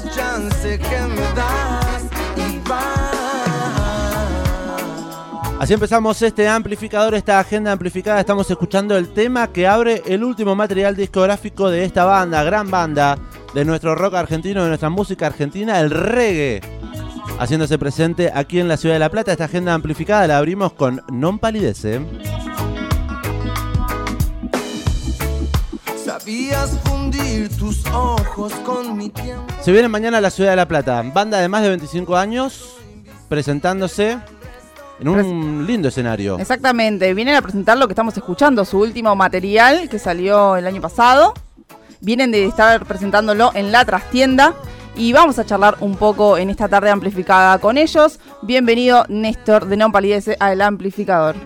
chance que y va. Así empezamos este amplificador, esta agenda amplificada. Estamos escuchando el tema que abre el último material discográfico de esta banda, gran banda de nuestro rock argentino, de nuestra música argentina, el reggae. Haciéndose presente aquí en la ciudad de La Plata. Esta agenda amplificada la abrimos con Non Palidece. Sabías fundir tus ojos con mi tiempo. Se viene mañana a la ciudad de La Plata. Banda de más de 25 años presentándose en un lindo escenario. Exactamente, vienen a presentar lo que estamos escuchando, su último material que salió el año pasado. Vienen de estar presentándolo en la trastienda y vamos a charlar un poco en esta tarde amplificada con ellos. Bienvenido Néstor de Non Palidece al amplificador.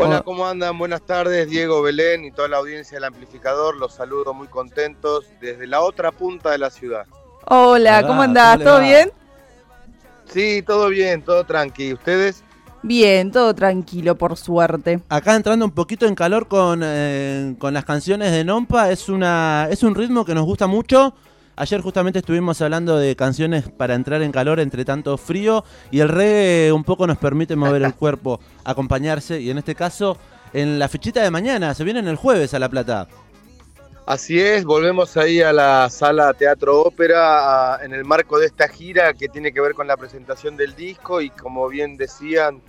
Hola, Hola. ¿cómo andan? Buenas tardes, Diego Belén y toda la audiencia del amplificador. Los saludo muy contentos desde la otra punta de la ciudad. Hola, Hola, ¿cómo andás? ¿cómo le ¿Todo va? bien? Sí, todo bien, todo tranqui. ¿Ustedes? Bien, todo tranquilo, por suerte. Acá entrando un poquito en calor con, eh, con las canciones de Nompa, es, una, es un ritmo que nos gusta mucho. Ayer justamente estuvimos hablando de canciones para entrar en calor entre tanto frío y el reggae un poco nos permite mover el cuerpo, acompañarse y en este caso en la fechita de mañana, se vienen el jueves a La Plata. Así es, volvemos ahí a la sala Teatro Ópera en el marco de esta gira que tiene que ver con la presentación del disco y como bien decían,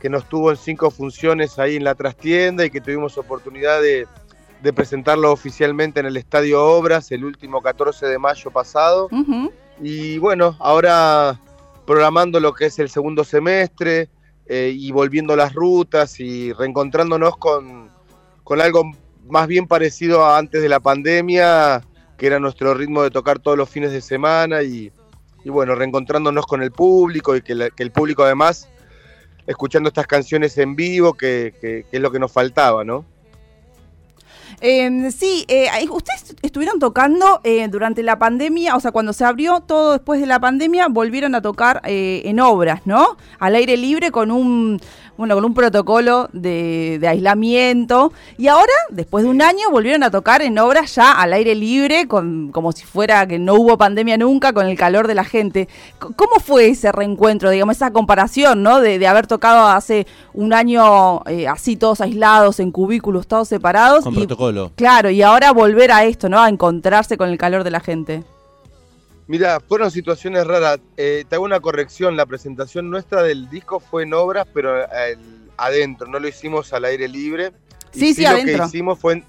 que nos tuvo en cinco funciones ahí en la trastienda y que tuvimos oportunidad de, de presentarlo oficialmente en el Estadio Obras el último 14 de mayo pasado. Y bueno, ahora programando lo que es el segundo semestre eh, y volviendo las rutas y reencontrándonos con, con algo más bien parecido a antes de la pandemia, que era nuestro ritmo de tocar todos los fines de semana y, y bueno, reencontrándonos con el público y que, la- que el público además escuchando estas canciones en vivo, que, que- que es lo que nos faltaba, ¿no? Eh, sí, eh, ustedes estuvieron tocando eh, durante la pandemia, o sea, cuando se abrió todo después de la pandemia, volvieron a tocar eh, en obras, ¿no? Al aire libre con un, bueno, con un protocolo de, de aislamiento. Y ahora, después de un año, volvieron a tocar en obras ya al aire libre, con, como si fuera que no hubo pandemia nunca, con el calor de la gente. ¿Cómo fue ese reencuentro, digamos, esa comparación, ¿no? De, de haber tocado hace un año eh, así, todos aislados, en cubículos, todos separados. Con y- protocolo. Claro, y ahora volver a esto, ¿no? A encontrarse con el calor de la gente. Mira, fueron situaciones raras. Eh, te hago una corrección. La presentación nuestra del disco fue en obras, pero el- adentro. No lo hicimos al aire libre. Y Sí, sí, lo adentro. que hicimos fue en-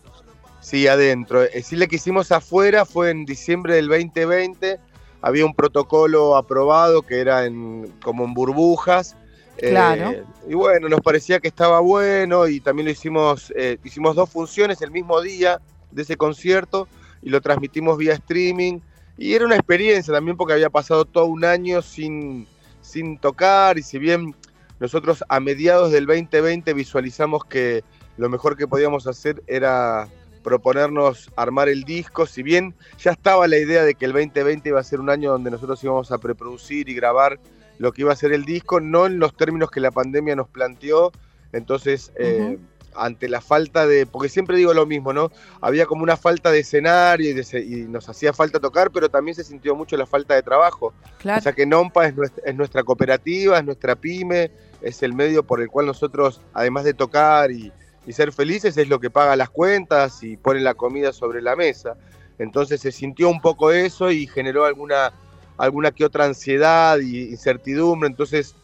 Sí, adentro. Eh, sí, lo que hicimos afuera fue en diciembre del 2020. Había un protocolo aprobado que era en, como en burbujas. Eh, Claro. y bueno, nos parecía que estaba bueno y también lo hicimos, eh, hicimos dos funciones el mismo día de ese concierto y lo transmitimos vía streaming. Y era una experiencia también porque había pasado todo un año sin, sin tocar y si bien nosotros a mediados del 2020 visualizamos que lo mejor que podíamos hacer era proponernos armar el disco, si bien ya estaba la idea de que el 2020 iba a ser un año donde nosotros íbamos a preproducir y grabar lo que iba a ser el disco, no en los términos que la pandemia nos planteó, entonces eh, ante la falta de, porque siempre digo lo mismo, ¿no? Había como una falta de escenario y, de y nos hacía falta tocar, pero también se sintió mucho la falta de trabajo. Claro. O sea que NOMPA es nuestra, es nuestra cooperativa, es nuestra pyme, es el medio por el cual nosotros, además de tocar y, y ser felices, es lo que paga las cuentas y pone la comida sobre la mesa. Entonces se sintió un poco eso y generó alguna, alguna que otra ansiedad y incertidumbre. Entonces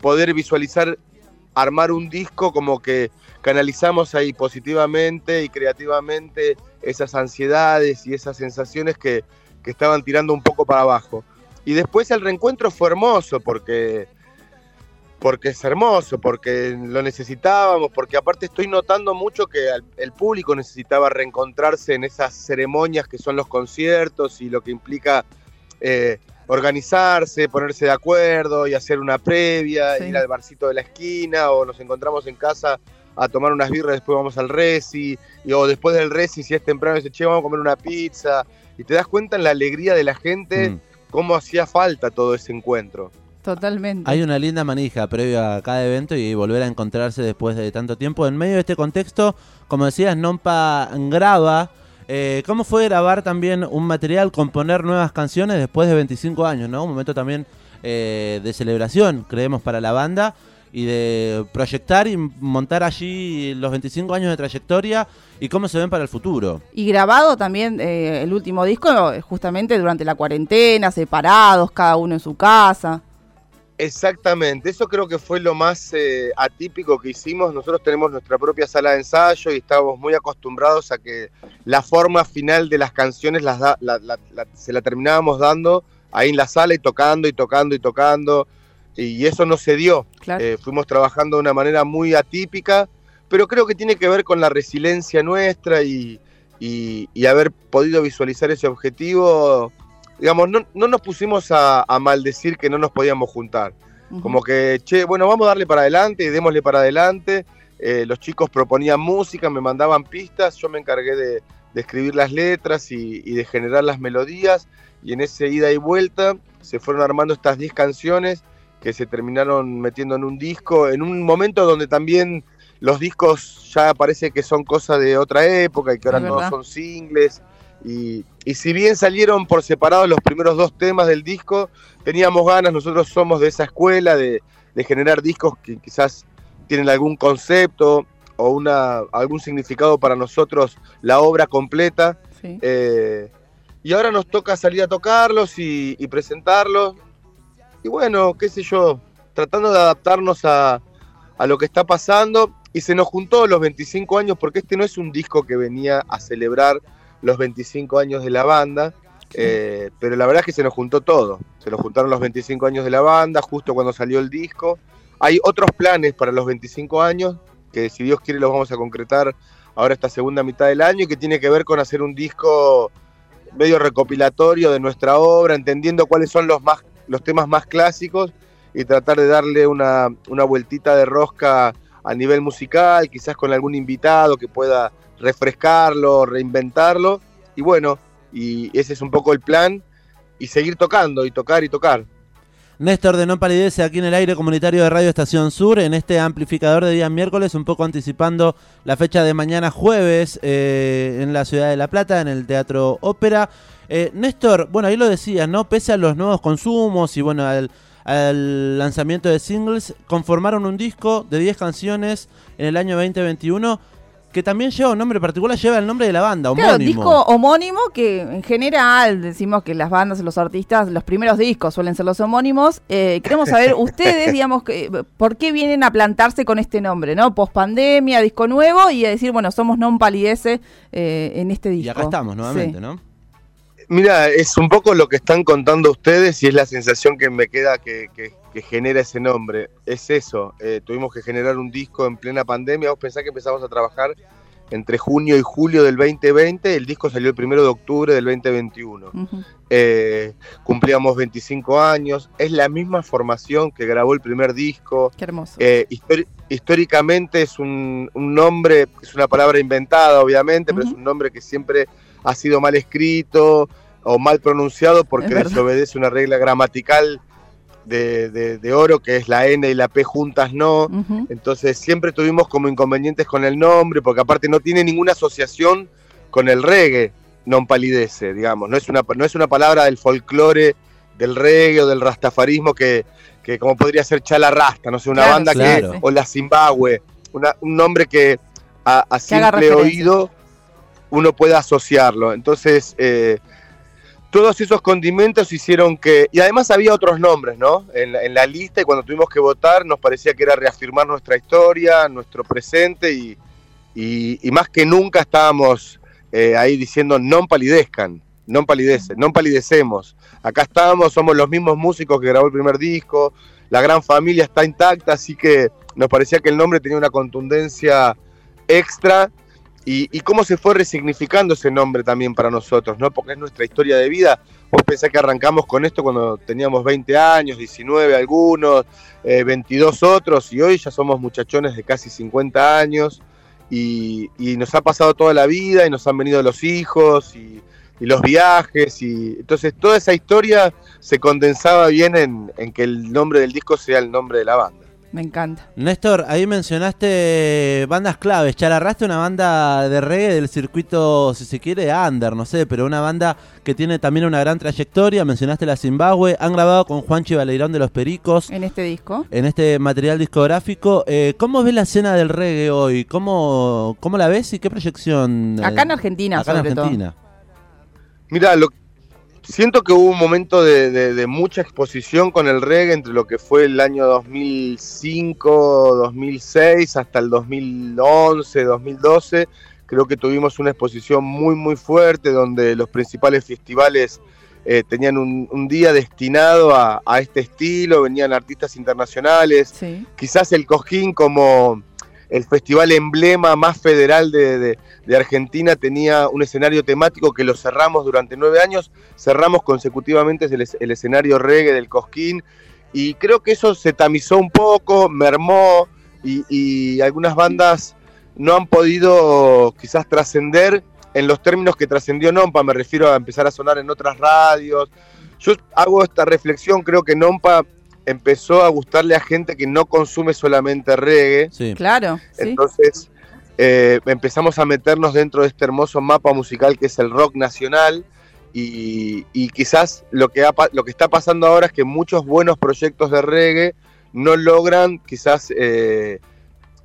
poder visualizar, armar un disco como que canalizamos ahí positivamente y creativamente esas ansiedades y esas sensaciones que, que estaban tirando un poco para abajo. Y después el reencuentro fue hermoso porque, porque es hermoso, porque lo necesitábamos, porque aparte estoy notando mucho que el público necesitaba reencontrarse en esas ceremonias que son los conciertos y lo que implica eh, organizarse, ponerse de acuerdo y hacer una previa, Sí. ir al barcito de la esquina o nos encontramos en casa a tomar unas birras, después vamos al Resi, y, o después del Resi, si es temprano, dice, che, vamos a comer una pizza, y te das cuenta en la alegría de la gente Mm. cómo hacía falta todo ese encuentro. Totalmente. Hay una linda manija previa a cada evento y volver a encontrarse después de tanto tiempo. En medio de este contexto, como decías, Nompa graba Eh, ¿Cómo fue grabar también un material, componer nuevas canciones después de 25 años, ¿no? Un momento también eh, de celebración, creemos, para la banda y de proyectar y montar allí los 25 años de trayectoria y cómo se ven para el futuro. Y grabado también eh, el último disco justamente durante la cuarentena, separados, cada uno en su casa. Exactamente, eso creo que fue lo más eh, atípico que hicimos. Nosotros tenemos nuestra propia sala de ensayo y estábamos muy acostumbrados a que la forma final de las canciones las se la terminábamos dando ahí en la sala y tocando y tocando y tocando. Y eso no se dio. Eh, fuimos trabajando de una manera muy atípica, pero creo que tiene que ver con la resiliencia nuestra y, haber podido visualizar ese objetivo digamos, no, no nos pusimos a, maldecir que no nos podíamos juntar. Como que, che, bueno, vamos a darle para adelante y démosle para adelante. Eh, los chicos proponían música, me mandaban pistas, yo me encargué de, escribir las letras y, de generar las melodías. Y en ese ida y vuelta se fueron armando estas 10 canciones que se terminaron metiendo en un disco, en un momento donde también los discos ya parece que son cosas de otra época y que ahora no son singles y, si bien salieron por separado los primeros dos temas del disco, teníamos ganas, nosotros somos de esa escuela de, generar discos que quizás tienen algún concepto o una, algún significado para nosotros la obra completa. Eh, y ahora nos toca salir a tocarlos y, presentarlos. Y bueno, qué sé yo, tratando de adaptarnos a, a lo que está pasando. Y se nos juntó los 25 años porque este no es un disco que venía a celebrar los 25 años de la banda, eh, pero la verdad es que se nos juntó todo. Se nos juntaron los 25 años de la banda, justo cuando salió el disco. Hay otros planes para los 25 años, que si Dios quiere los vamos a concretar ahora esta segunda mitad del año, y que tiene que ver con hacer un disco medio recopilatorio de nuestra obra, entendiendo cuáles son los, más, los temas más clásicos y tratar de darle una, una vueltita de rosca a nivel musical, quizás con algún invitado que pueda refrescarlo, reinventarlo. Y bueno, y ese es un poco el plan. Y seguir tocando, y tocar, y tocar. Néstor de No Palidece aquí en el aire comunitario de Radio Estación Sur, en este amplificador de día miércoles, un poco anticipando la fecha de mañana jueves eh, en la ciudad de La Plata, en el Teatro Ópera. Eh, Néstor, bueno, ahí lo decías, ¿no? Pese a los nuevos consumos y bueno, al, al lanzamiento de singles, conformaron un disco de 10 canciones en el año 2021 que también lleva un nombre particular, lleva el nombre de la banda, homónimo. Claro, disco homónimo que en general decimos que las bandas, los artistas, los primeros discos suelen ser los homónimos. Eh, queremos saber ustedes, digamos, que, por qué vienen a plantarse con este nombre, ¿no? Post pandemia, disco nuevo y a decir, bueno, somos non palidece eh, en este disco. Y acá estamos nuevamente, ¿no? Mira, es un poco lo que están contando ustedes y es la sensación que me queda que, genera ese nombre. Es eso, eh, tuvimos que generar un disco en plena pandemia. Vos pensás que empezamos a trabajar entre junio y julio del 2020, el disco salió el primero de octubre del 2021. Eh, cumplíamos 25 años, es la misma formación que grabó el primer disco. Qué hermoso. Eh, históricamente es un, nombre, es una palabra inventada obviamente, pero es un nombre que siempre ha sido mal escrito o mal pronunciado porque desobedece una regla gramatical de, oro, que es la N y la P juntas no. Entonces siempre tuvimos como inconvenientes con el nombre, porque aparte no tiene ninguna asociación con el reggae, non palidece, digamos. No es una, no es una palabra del folclore del reggae o del rastafarismo que, que como podría ser Chala Rasta, no sé, una banda que, o la Zimbabue, un nombre que a, simple oído uno pueda asociarlo. Entonces, eh, todos esos condimentos hicieron que, y además había otros nombres, ¿no? En la, lista y cuando tuvimos que votar nos parecía que era reafirmar nuestra historia, nuestro presente y, y, más que nunca estábamos eh, ahí diciendo non palidezcan, non palidecen, non palidecemos. Acá estamos, somos los mismos músicos que grabó el primer disco, la gran familia está intacta, así que nos parecía que el nombre tenía una contundencia extra y, cómo se fue resignificando ese nombre también para nosotros, ¿no? Porque es nuestra historia de vida. Vos pensás que arrancamos con esto cuando teníamos 20 años, 19 algunos, 22 eh, otros, y hoy ya somos muchachones de casi 50 años, y, nos ha pasado toda la vida, y nos han venido los hijos, y, los viajes, y entonces toda esa historia se condensaba bien en, en que el nombre del disco sea el nombre de la banda. Me encanta. Néstor, ahí mencionaste bandas claves. Chalarraste una banda de reggae del circuito, si se quiere, under, no sé, pero una banda que tiene también una gran trayectoria. Mencionaste la Zimbabue. Han grabado con Juanchi Baleirón de los Pericos En este disco. en este material discográfico. Eh, ¿Cómo ves la escena del reggae hoy? ¿Cómo, cómo la ves y qué proyección? eh, Acá en Argentina, acá en todo. Argentina. Mira, lo, siento que hubo un momento de, de- de mucha exposición con el reggae entre lo que fue el año 2005, 2006 hasta el 2011, 2012. Creo que tuvimos una exposición muy, muy fuerte donde los principales festivales eh, tenían un, un día destinado a, a este estilo, venían artistas internacionales, Sí. quizás el Cojín como el festival emblema más federal de, Argentina tenía un escenario temático que lo cerramos durante nueve años, cerramos consecutivamente el escenario reggae del Cosquín y creo que eso se tamizó un poco, mermó y, y algunas bandas no han podido quizás trascender en los términos que trascendió Nompa, me refiero a empezar a sonar en otras radios. Yo hago esta reflexión, creo que Nompa empezó a gustarle a gente que no consume solamente reggae. Sí. Claro, sí. Entonces eh, empezamos a meternos dentro de este hermoso mapa musical que es el rock nacional. Y, y quizás lo que, ha lo que está pasando ahora es que muchos buenos proyectos de reggae no logran quizás eh,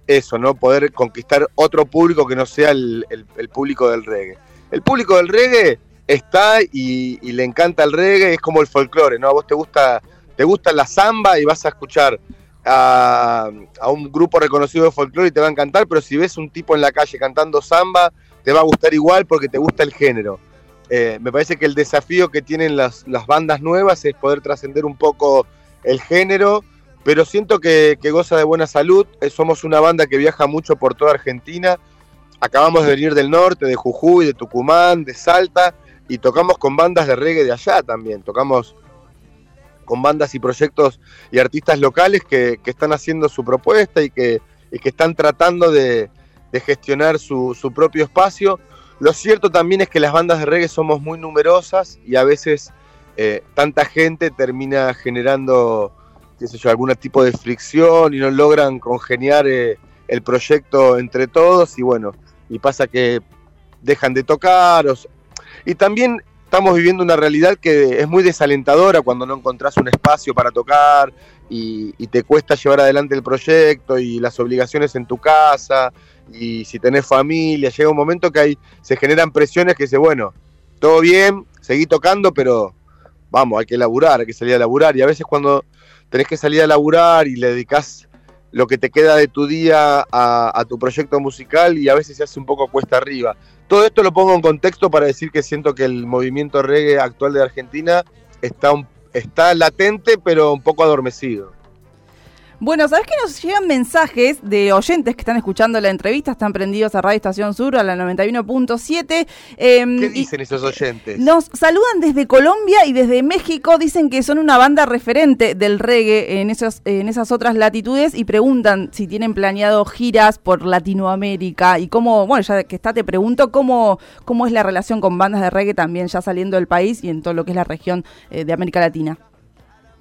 eso, ¿no? Poder conquistar otro público que no sea el, el- el público del reggae. El público del reggae está y, y le encanta el reggae, es como el folclore, ¿no? A vos te gusta, te gusta la samba y vas a escuchar a, un grupo reconocido de folclore y te va a encantar, pero si ves un tipo en la calle cantando samba, te va a gustar igual porque te gusta el género. Eh, me parece que el desafío que tienen las, bandas nuevas es poder trascender un poco el género, pero siento que, que goza de buena salud. Eh, somos una banda que viaja mucho por toda Argentina. Acabamos de venir del norte, de Jujuy, de Tucumán, de Salta, y tocamos con bandas de reggae de allá también. Tocamos con bandas y proyectos y artistas locales que, están haciendo su propuesta y que, y que están tratando de, gestionar su, propio espacio. Lo cierto también es que las bandas de reggae somos muy numerosas y a veces eh, tanta gente termina generando, qué sé yo, algún tipo de fricción y no logran congeniar eh, el proyecto entre todos y bueno, y pasa que dejan de tocar. y también estamos viviendo una realidad que es muy desalentadora cuando no encontrás un espacio para tocar y, te cuesta llevar adelante el proyecto y las obligaciones en tu casa y si tenés familia, llega un momento que hay, se generan presiones que dice, bueno, todo bien, seguí tocando, pero vamos, hay que laburar, hay que salir a laburar y a veces cuando tenés que salir a laburar y le dedicás lo que te queda de tu día a, tu proyecto musical y a veces se hace un poco cuesta arriba. Todo esto lo pongo en contexto para decir que siento que el movimiento reggae actual de Argentina está, un- está latente pero un poco adormecido. Bueno, ¿sabes que nos llegan mensajes de oyentes que están escuchando la entrevista? Están prendidos a Radio Estación Sur, a la 91.7. em, ¿Qué dicen esos oyentes? Nos saludan desde Colombia y desde México. Dicen que son una banda referente del reggae en, esos, en esas otras latitudes y preguntan si tienen planeado giras por Latinoamérica y cómo, bueno, ya que está, te pregunto cómo, cómo es la relación con bandas de reggae también ya saliendo del país y en todo lo que es la región eh, de América Latina.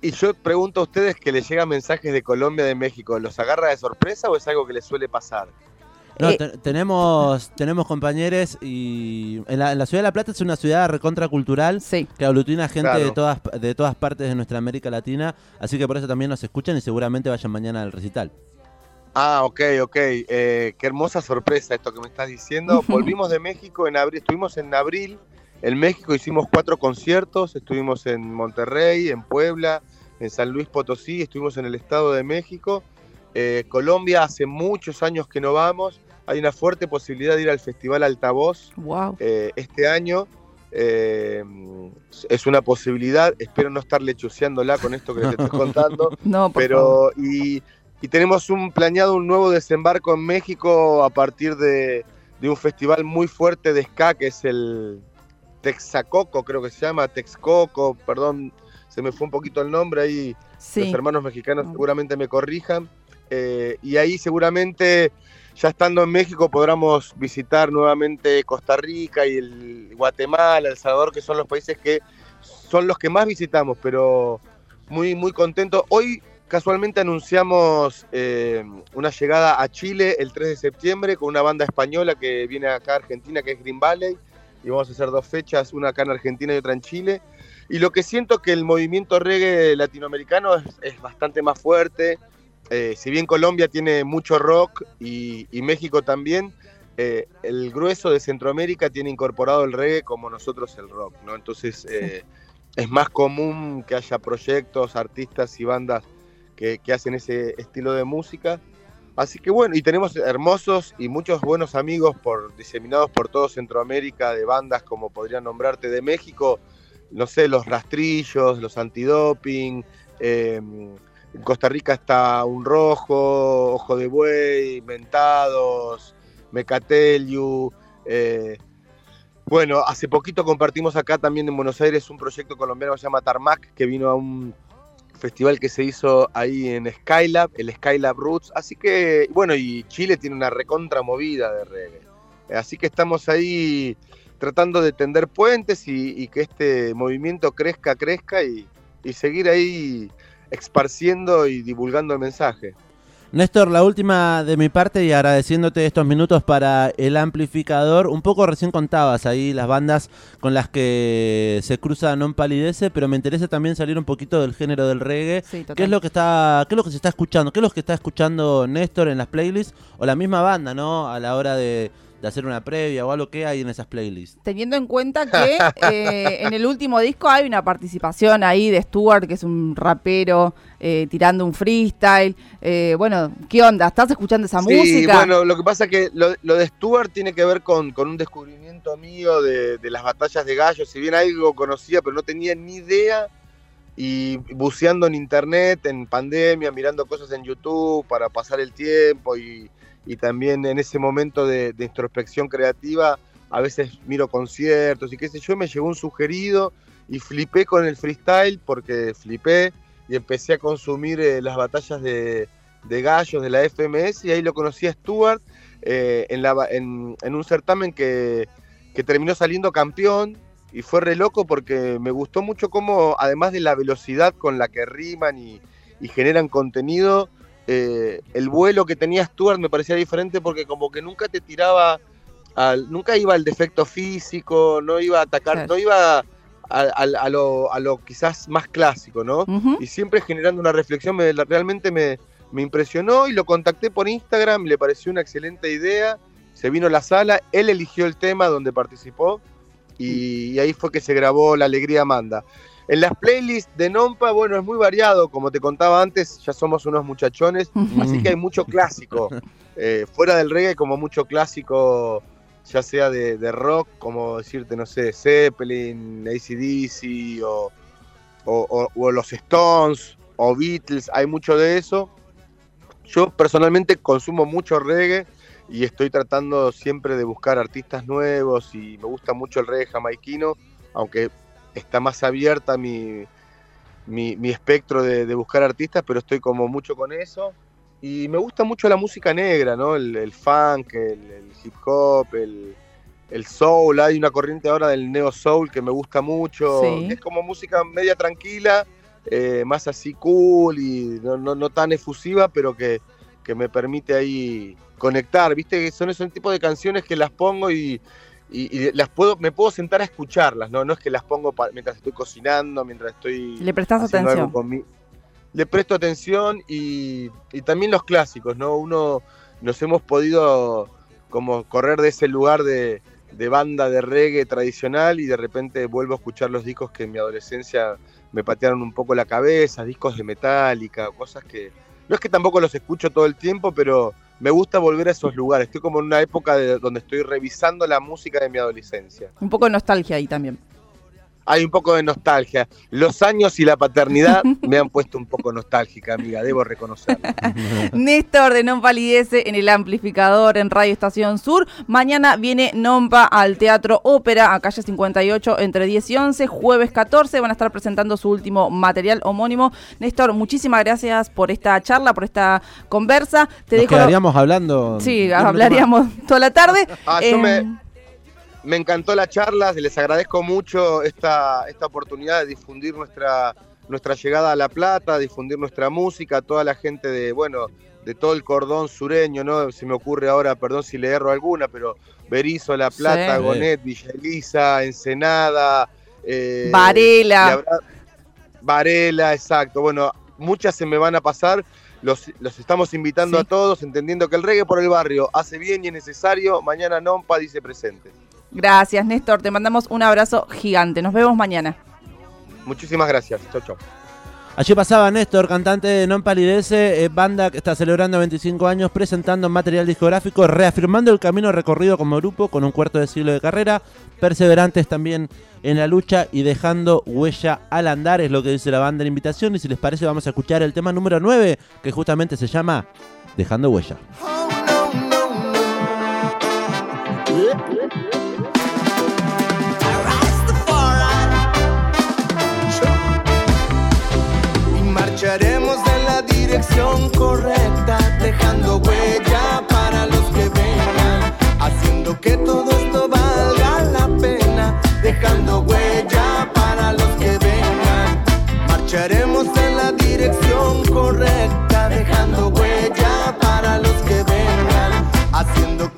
Y yo pregunto a ustedes que les llegan mensajes de Colombia, de México, ¿los agarra de sorpresa o es algo que les suele pasar? No, Eh, te- tenemos, tenemos compañeros y en la, en la ciudad de La Plata es una ciudad recontracultural Sí. que aglutina gente Claro. de todas de todas partes de nuestra América Latina, así que por eso también nos escuchan y seguramente vayan mañana al recital. Ah, ok, ok. Eh, qué hermosa sorpresa esto que me estás diciendo. Volvimos de México en abril, estuvimos en abril en México, hicimos cuatro conciertos, estuvimos en Monterrey, en Puebla, en San Luis Potosí, estuvimos en el Estado de México. Eh, Colombia hace muchos años que no vamos, hay una fuerte posibilidad de ir al Festival Altavoz Wow. eh, este año. Eh, es una posibilidad, espero no estar lechuceándola con esto que les estoy contando. No, por favor. Pero, y, y tenemos un planeado un nuevo desembarco en México a partir de, de un festival muy fuerte de ska que es el Texacoco, creo que se llama, Texcoco, perdón, se me fue un poquito el nombre ahí, Sí. los hermanos mexicanos No. seguramente me corrijan. Eh, y ahí seguramente, ya estando en México, podremos visitar nuevamente Costa Rica y el Guatemala, El Salvador, que son los países que son los que más visitamos, pero muy, muy contento. Hoy casualmente anunciamos eh, una llegada a Chile el 3 de septiembre con una banda española que viene acá a Argentina, que es Green Valley, y vamos a hacer dos fechas, una acá en Argentina y otra en Chile. Y lo que siento que el movimiento reggae latinoamericano es, es bastante más fuerte. Eh, si bien Colombia tiene mucho rock y, y México también, eh, el grueso de Centroamérica tiene incorporado el reggae como nosotros el rock, ¿no? Entonces eh, es más común que haya proyectos, artistas y bandas que, que hacen ese estilo de música. Así que bueno, y tenemos hermosos y muchos buenos amigos por, diseminados por todo Centroamérica de bandas como podrían nombrarte de México, no sé, los rastrillos, los antidoping, eh, en Costa Rica está Un Rojo, Ojo de Buey, Mentados, Mecateliu. eh, bueno, hace poquito compartimos acá también en Buenos Aires un proyecto colombiano que se llama Tarmac, que vino a un festival que se hizo ahí en Skylab, el Skylab Roots. Así que, bueno, y Chile tiene una recontra movida de reggae. Así que estamos ahí tratando de tender puentes y, y que este movimiento crezca, crezca y, y seguir ahí esparciendo y divulgando el mensaje. Néstor, la última de mi parte y agradeciéndote estos minutos para el amplificador. Un poco recién contabas ahí las bandas con las que se cruza Non Palidece, pero me interesa también salir un poquito del género del reggae. Sí. ¿Qué es lo que está, qué es lo que se está escuchando? ¿Qué es lo que está escuchando Néstor en las playlists? O la misma banda, ¿no? A la hora de, de hacer una previa o algo que hay en esas playlists. Teniendo en cuenta que eh, en el último disco hay una participación ahí de Stuart, que es un rapero eh, tirando un freestyle. Eh, bueno, ¿qué onda? ¿Estás escuchando esa Sí, música? bueno, lo que pasa es que lo, lo de Stuart tiene que ver con, con un descubrimiento mío de, de las batallas de gallos. Si bien algo conocía, pero no tenía ni idea. Y buceando en internet, en pandemia, mirando cosas en YouTube para pasar el tiempo y, y también en ese momento de, introspección creativa, a veces miro conciertos y qué sé yo, me llegó un sugerido y flipé con el freestyle porque flipé y empecé a consumir eh, las batallas de, de gallos de la FMS y ahí lo conocí a Stuart eh, en, en, un certamen que, que, terminó saliendo campeón y fue re loco porque me gustó mucho cómo, además de la velocidad con la que riman y generan contenido, eh, el vuelo que tenía Stuart me parecía diferente porque como que nunca te tiraba, al, nunca iba al defecto físico, no iba a atacar, claro. no iba a, a, a, lo, a, lo, quizás más clásico, ¿no? Uh -huh. Y siempre generando una reflexión, me, realmente me, me impresionó y lo contacté por Instagram, le pareció una excelente idea, se vino a la sala, él eligió el tema donde participó y, y ahí fue que se grabó La Alegría Amanda. En las playlists de Nompa, bueno, es muy variado, como te contaba antes, ya somos unos muchachones, así que hay mucho clásico. Eh, fuera del reggae, como mucho clásico, ya sea de, de, rock, como decirte, no sé, Zeppelin, ACDC o, o, o, o los Stones o Beatles, hay mucho de eso. Yo personalmente consumo mucho reggae y estoy tratando siempre de buscar artistas nuevos y me gusta mucho el reggae jamaiquino, aunque está más abierta mi, mi, mi espectro de, de, buscar artistas, pero estoy como mucho con eso. Y me gusta mucho la música negra, ¿no? El, el funk, el, el, hip hop, el, el, soul. Hay una corriente ahora del neo soul que me gusta mucho, sí. es como música media tranquila, eh, más así cool y no, no, no tan efusiva, pero que, que, me permite ahí conectar. Viste que son esos tipos de canciones que las pongo y, y, y, las puedo, me puedo sentar a escucharlas, ¿no? No es que las pongo mientras estoy cocinando, mientras estoy. Le prestas atención. Mi... Le presto atención y, y, también los clásicos, ¿no? Uno nos hemos podido como correr de ese lugar de, de, banda de reggae tradicional y de repente vuelvo a escuchar los discos que en mi adolescencia me patearon un poco la cabeza, discos de Metallica, cosas que. No es que tampoco los escucho todo el tiempo, pero me gusta volver a esos lugares. Estoy como en una época de, donde estoy revisando la música de mi adolescencia. Un poco de nostalgia ahí también. Hay un poco de nostalgia. Los años y la paternidad me han puesto un poco nostálgica, amiga, debo reconocerlo. Néstor de Non Palidece en el amplificador en Radio Estación Sur. Mañana viene Nompa al Teatro Ópera, a calle 58, entre 10 y 11. Jueves 14 van a estar presentando su último material homónimo. Néstor, muchísimas gracias por esta charla, por esta conversa. Te Nos dejo... quedaríamos hablando. Sí, hablaríamos toda la tarde. Ah, eh... yo me me encantó la charla, les agradezco mucho esta, esta oportunidad de difundir nuestra, nuestra llegada a La Plata, difundir nuestra música, toda la gente de, bueno, de todo el cordón sureño, ¿no? Se me ocurre ahora, perdón si le erro alguna, pero Berizo, La Plata, Sí. Gonet, Villa Elisa, Ensenada, eh, Varela. habrá- Varela, exacto. Bueno, muchas se me van a pasar. Los, los estamos invitando Sí. a todos, entendiendo que el reggae por el barrio hace bien y es necesario. Mañana Nompa dice presente. Gracias, Néstor. Te mandamos un abrazo gigante. Nos vemos mañana. Muchísimas gracias. Chau, chau. Allí pasaba Néstor, cantante de Non Palidece, eh, banda que está celebrando 25 años, presentando material discográfico, reafirmando el camino recorrido como grupo con un cuarto de siglo de carrera, perseverantes también en la lucha y dejando huella al andar, es lo que dice la banda en invitación. Y si les parece, vamos a escuchar el tema número 9, que justamente se llama Dejando huella. Oh, no, no, no. Dirección correcta, dejando huella para los que vengan, haciendo que todo esto valga la pena, dejando huella para los que vengan. Marcharemos en la dirección correcta, dejando huella para los que vengan, haciendo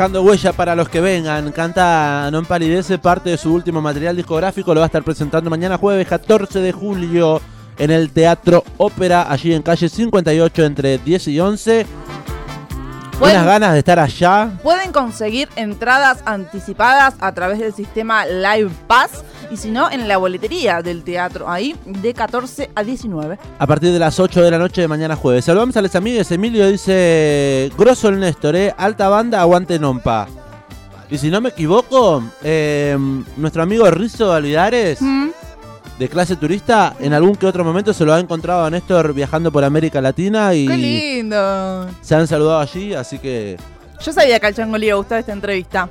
Dejando huella para los que vengan, canta Non Palidece, parte de su último material discográfico, lo va a estar presentando mañana jueves 14 de julio en el Teatro Ópera, allí en calle 58 entre 10 y 11. Pueden- Buenas ganas de estar allá. Pueden conseguir entradas anticipadas a través del sistema Live Pass y si no, en la boletería del teatro, ahí de 14 a 19. A partir de las 8 de la noche de mañana jueves. Saludamos a los amigos. Emilio dice: Grosso el Néstor, ¿eh? Alta banda, aguante Nompa. Y si no me equivoco, eh, nuestro amigo Rizo Alidares, Mm, de clase turista, en algún que otro momento se lo ha encontrado a Néstor viajando por América Latina y ¡Qué lindo! se han saludado allí, así que Yo sabía que al Chango le iba a gustar esta entrevista.